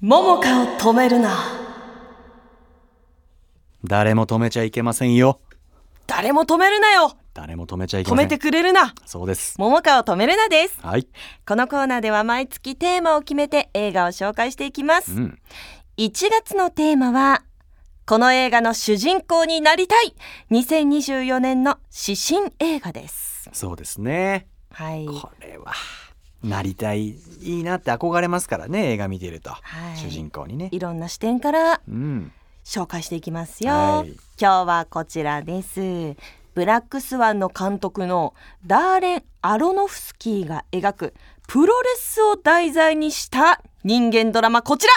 桃香を止めるな。誰も止めちゃいけませんよ。誰も止めるなよ。誰も止めちゃいけません。止めてくれるな。そうです。桃香を止めるなです。はい、このコーナーでは毎月テーマを決めて映画を紹介していきます。うん、1月のテーマはこの映画の主人公になりたい。2024年の指針映画です。そうですね。はい。これはなりたいいいなって憧れますからね映画見てると、はい。主人公にね。いろんな視点からうん。紹介していきますよ、はい。今日はこちらです。ブラックスワンの監督のダーレン・アロノフスキーが描くプロレスを題材にした人間ドラマこちら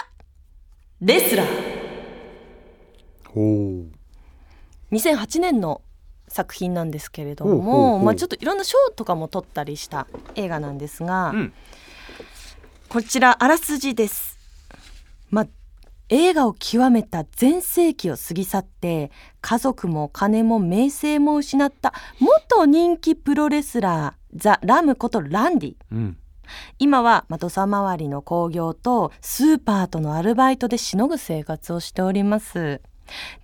レスラー。ほ2008年の作品なんですけれどもまあちょっといろんな賞とかも取ったりした映画なんですが、ううん。こちらあらすじです。まあ映画を極めた全盛期を過ぎ去って家族も金も名声も失った元人気プロレスラーザ・ラムことランディ。うん。今はまあ土佐回りの興行とスーパーとのアルバイトでしのぐ生活をしております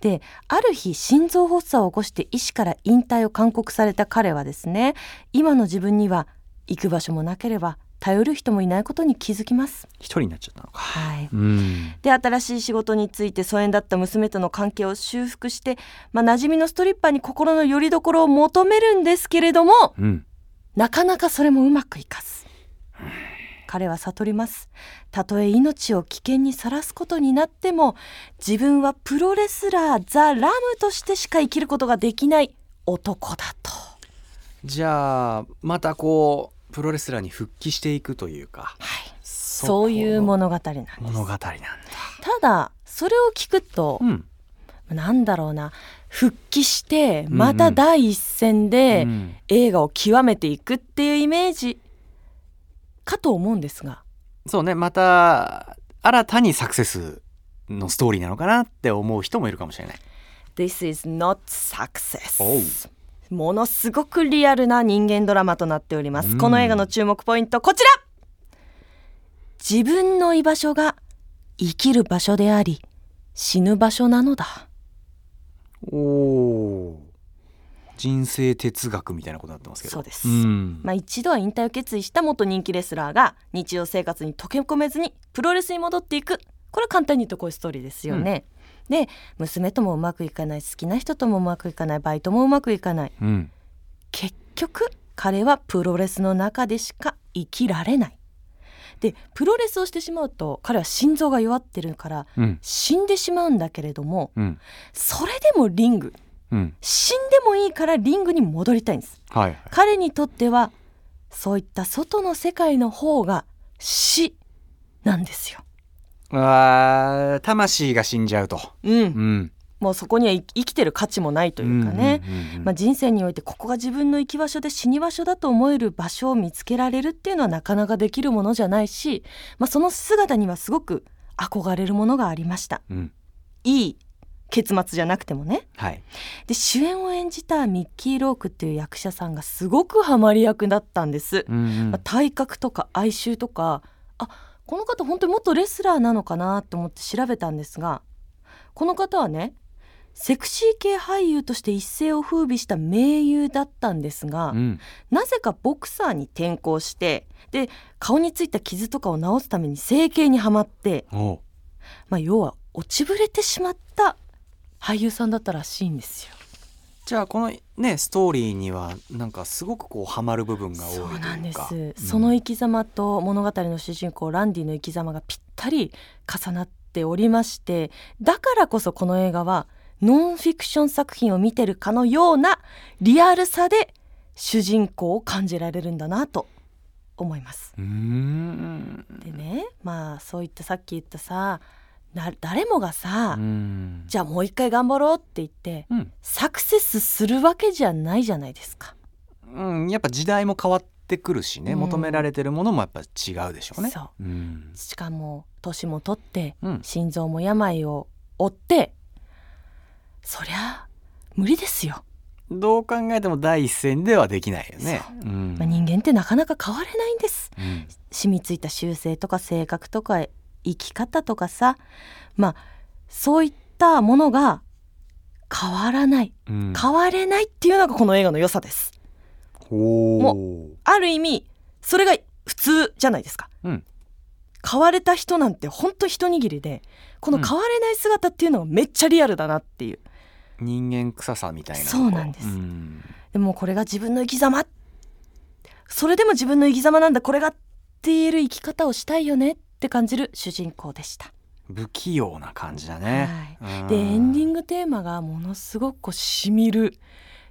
である日心臓発作を起こして医師から引退を勧告された彼はですね今の自分には行く場所もなければ頼る人もいないことに気づきます。一人になっちゃったのか。はい。うん。で新しい仕事について疎遠だった娘との関係を修復して、まあ、馴染みのストリッパーに心の拠り所を求めるんですけれどもうん。なかなかそれもうまくいかず彼は悟ります。たとえ命を危険にさらすことになっても自分はプロレスラーザ・ラムとしてしか生きることができない男だと。じゃあまたこうプロレスラーに復帰していくというかはい。そそういうも物語なんです。物語なんだ。ただそれを聞くと、うん。なんだろうな。復帰してまた第一線でうん。映画を極めていくっていうイメージかと思うんですが。そうねまた新たにサクセスのストーリーなのかなって思う人もいるかもしれない。This is not success. ものすごくリアルな人間ドラマとなっております、うん。この映画の注目ポイントこちら!自分の居場所が生きる場所であり死ぬ場所なのだ。おお人生哲学みたいなことになってますけど。そうです。ん。まあ、一度は引退を決意した元人気レスラーが日常生活に溶け込めずにプロレスに戻っていく。これは簡単に言うとこういうストーリーですよね。で娘ともうまくいかない好きな人ともうまくいかないバイトもうまくいかない。うん。結局彼はプロレスの中でしか生きられない。でプロレスをしてしまうと彼は心臓が弱ってるからうん。死んでしまうんだけれどもうん。それでもリングうん。死んでもいいからリングに戻りたいんです。はい。はい彼にとってはそういった外の世界の方が死なんですよ。あー魂が死んじゃうと。うん、うん。もうそこには生生きてる価値もないというかね、うんうんうん。まあ、人生においてここが自分の生き場所で死に場所だと思える場所を見つけられるっていうのはなかなかできるものじゃないし、まあ、その姿にはすごく憧れるものがありました。うん。いい結末じゃなくてもね。はいで主演を演じたミッキー・ロークっていう役者さんがすごくハマり役だったんです。うんうんまあ体格とか哀愁とかあこの方本当に元レスラーなのかなと思って調べたんですがこの方はねセクシー系俳優として一世を風靡した名優だったんですが、うんなぜかボクサーに転向してで顔についた傷とかを治すために整形にはまって、まあ、要は落ちぶれてしまった俳優さんだったらしいんですよ。じゃあこのねストーリーにはなんかすごくこうハマる部分が多いというかそうなんです、うんその生き様と物語の主人公ランディの生き様がぴったり重なっておりましてだからこそこの映画はノンフィクション作品を見てるかのようなリアルさで主人公を感じられるんだなと思います。でねまあそういったさっき言ったさな誰もがさ、うん。じゃあもう一回頑張ろうって言ってうん。サクセスするわけじゃないじゃないですか。うん、やっぱ時代も変わってくるしね、うん。求められてるものもやっぱ違うでしょうね。そう。うん、しかも年も取ってうん。心臓も病を負ってそりゃ無理ですよ、どう考えても第一線ではできないよね。う。ん。まあ、人間ってなかなか変われないんです。うん。染みついた習性とか性格とか生き方とかさまあそういったものが変わらない。うん。変われないっていうのがこの映画の良さです。おもーある意味それが普通じゃないですか。うん。変われた人なんてほんと一握りでこの変われない姿っていうのがめっちゃリアルだなっていう、人間臭さみたいなそうなんです。ん。でもこれが自分の生き様。それでも自分の生き様なんだ。これがって言える生き方をしたいよね。って感じる主人公でした、不器用な感じだね、はい、でエンディンググテーマがものすごくこうしみる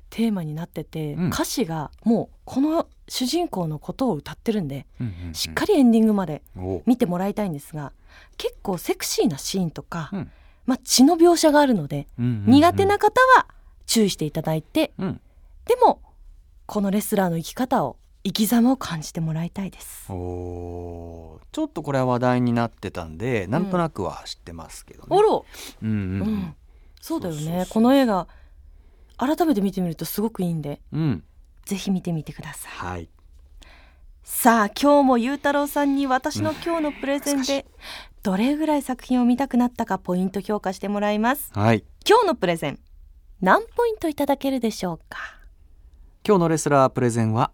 テーマになってて、うん。歌詞がもうこの主人公のことを歌ってるんでしっかりエンディングまで見てもらいたいんですが結構セクシーなシーンとか、うん。まあ、血の描写があるので、苦手な方は注意していただいてうん。でもこのレスラーの生き方を生き様を感じてもらいたいです。おー。ちょっとこれは話題になってたんでなんとなくは知ってますけどね、あら、うんうんうん、そうだよね。この映画改めて見てみるとすごくいいんで。うん、うん、ぜひ見てみてください。はい。さあ今日もゆうたろうさんに私の今日のプレゼンでどれぐらい作品を見たくなったかポイント評価してもらいます。はい。今日のプレゼン何ポイントいただけるでしょうか？今日のレスラープレゼンは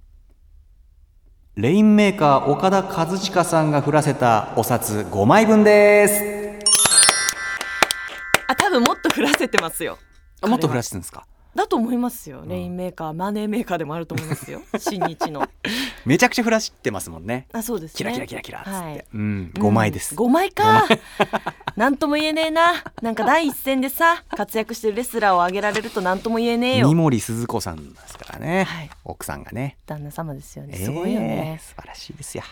レインメーカー岡田和親さんが降らせたお札5枚分です。あ多分もっと降らせてますよ。あもっと降彼はらせてるんですか？だと思いますよ。ん。レインメーカーマネーメーカーでもあると思いますよ。新日の。めちゃくちゃ降らしてますもんね。あそうですね。キラキラキラキラっつって、はい。うん。5枚です、5枚かなんとも言えねえな。なんか第一線でさ活躍してるレスラーを挙げられるとなんとも言えねえよ。三森鈴子さんですからね、はい。奥さんがね。旦那様ですよね。すごいよね、えー素晴らしいですよ。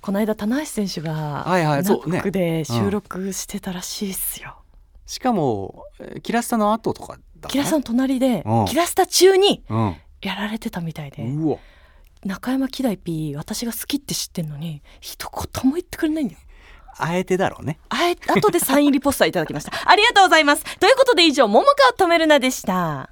この間棚橋選手がはいはいそうね。ナックで収録してたらしいっすよ、しかもえーキラスタの後とかだったキラスタの隣でうん。キラスタ中にうん。やられてたみたいで。うわ。中山希代 P 私が好きって知ってんのに一言も言ってくれないんだよあえてだろうね。あえ後でサイン入りポスターいただきました。ありがとうございます。ということで以上桃川止めるなでした。